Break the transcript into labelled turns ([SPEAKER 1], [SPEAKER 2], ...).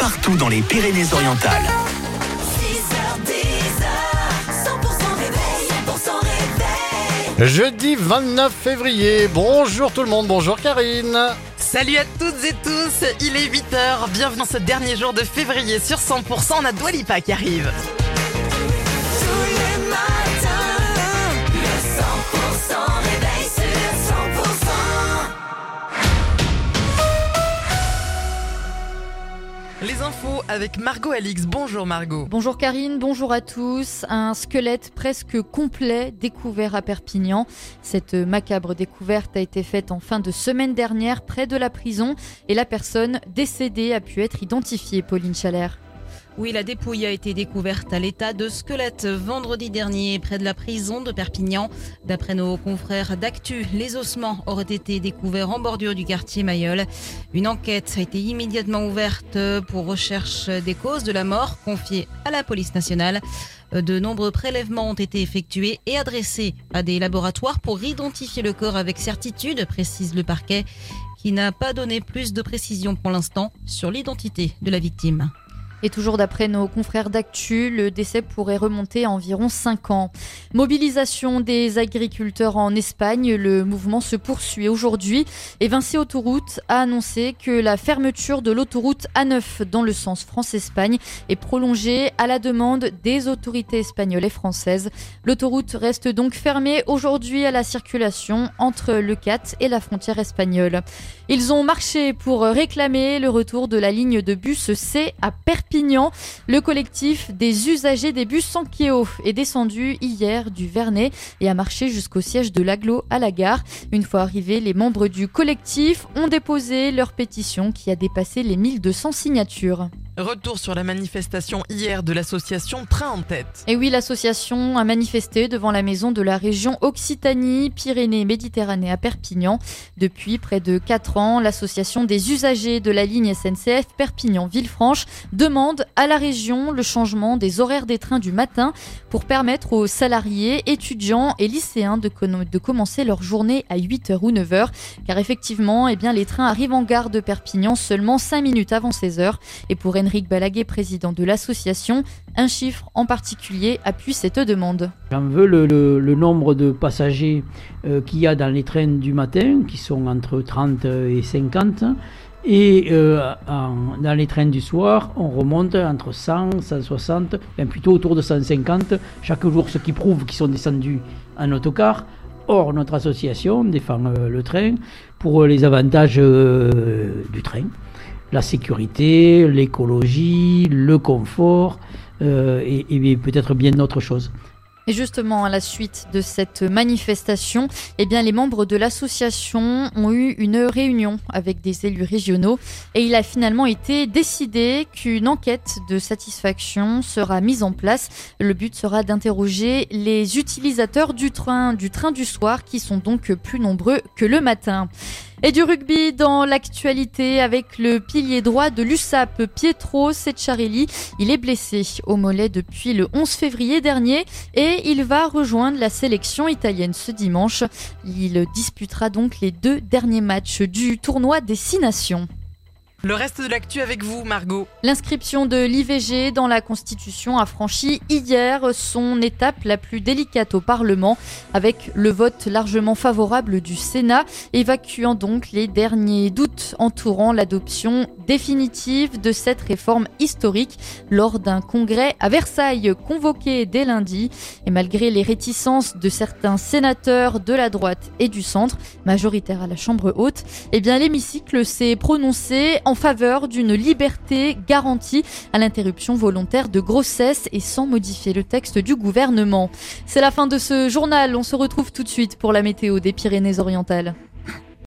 [SPEAKER 1] partout dans les Pyrénées-Orientales.
[SPEAKER 2] 6h10, 100% réveil, 100% réveil.
[SPEAKER 3] Jeudi 29 février, bonjour tout le monde, bonjour Karine.
[SPEAKER 4] Salut à toutes et tous, il est 8h, bienvenue dans ce dernier jour de février sur 100%, on a Dwalipa qui arrive.
[SPEAKER 2] 100%.
[SPEAKER 4] Les infos avec Margot Alix, bonjour Margot.
[SPEAKER 5] Bonjour Karine, bonjour à tous. Un squelette presque complet découvert à Perpignan. Cette macabre découverte a été faite en fin de semaine dernière près de la prison et la personne décédée a pu être identifiée, Pauline Chalère.
[SPEAKER 6] Oui, la dépouille a été découverte à l'état de squelette vendredi dernier près de la prison de Perpignan. D'après nos confrères d'Actu, les ossements auraient été découverts en bordure du quartier Mayol. Une enquête a été immédiatement ouverte pour recherche des causes de la mort confiée à la police nationale. De nombreux prélèvements ont été effectués et adressés à des laboratoires pour identifier le corps avec certitude, précise le parquet, qui n'a pas donné plus de précision pour l'instant sur l'identité de la victime.
[SPEAKER 5] Et toujours d'après nos confrères d'Actu, le décès pourrait remonter à environ 5 ans. Mobilisation des agriculteurs en Espagne, le mouvement se poursuit aujourd'hui et Vinci Autoroute a annoncé que la fermeture de l'autoroute A9 dans le sens France-Espagne est prolongée à la demande des autorités espagnoles et françaises. L'autoroute reste donc fermée aujourd'hui à la circulation entre le CAT et la frontière espagnole. Ils ont marché pour réclamer le retour de la ligne de bus C à Perpignan. Le collectif des usagers des bus Sankeo est descendu hier du Vernet et a marché jusqu'au siège de l'aglo à la gare. Une fois arrivés, les membres du collectif ont déposé leur pétition qui a dépassé les 1200 signatures.
[SPEAKER 4] Retour sur la manifestation hier de l'association Train en tête.
[SPEAKER 5] Et oui, l'association a manifesté devant la maison de la région Occitanie, Pyrénées-Méditerranée à Perpignan. Depuis près de 4 ans, l'association des usagers de la ligne SNCF Perpignan-Villefranche demande à la région le changement des horaires des trains du matin pour permettre aux salariés, étudiants et lycéens de, de commencer leur journée à 8h ou 9h. Car effectivement, eh bien, les trains arrivent en gare de Perpignan seulement 5 minutes avant 16h. Et pour Henrik Balaguer, président de l'association, un chiffre en particulier appuie cette demande.
[SPEAKER 7] J'en veux le, nombre de passagers euh, qu'il y a dans les trains du matin, qui sont entre 30 et 50. Et euh, dans les trains du soir, on remonte entre 100, 160, enfin plutôt autour de 150 chaque jour, ce qui prouve qu'ils sont descendus en autocar. Or, notre association défend euh, le train pour les avantages du train. La sécurité, l'écologie, le confort euh, et, peut-être bien d'autres choses.
[SPEAKER 5] Et justement, à la suite de cette manifestation, eh bien, les membres de l'association ont eu une réunion avec des élus régionaux et il a finalement été décidé qu'une enquête de satisfaction sera mise en place. Le but sera d'interroger les utilisateurs du train, du train du soir qui sont donc plus nombreux que le matin. Et du rugby dans l'actualité avec le pilier droit de l'USAP, Pietro Secciarelli. Il est blessé au mollet depuis le 11 février dernier et il va rejoindre la sélection italienne ce dimanche. Il disputera donc les deux derniers matchs du tournoi des Six Nations.
[SPEAKER 4] Le reste de l'actu avec vous Margot.
[SPEAKER 5] L'inscription de l'IVG dans la Constitution a franchi hier son étape la plus délicate au Parlement, avec le vote largement favorable du Sénat, évacuant donc les derniers doutes entourant l'adoption définitive de cette réforme historique lors d'un congrès à Versailles convoqué dès lundi. Et malgré les réticences de certains sénateurs de la droite et du centre, majoritaires à la Chambre haute, eh bien l'hémicycle s'est prononcé en faveur d'une liberté garantie à l'interruption volontaire de grossesse et sans modifier le texte du gouvernement. C'est la fin de ce journal. On se retrouve tout de suite pour la météo des Pyrénées-Orientales.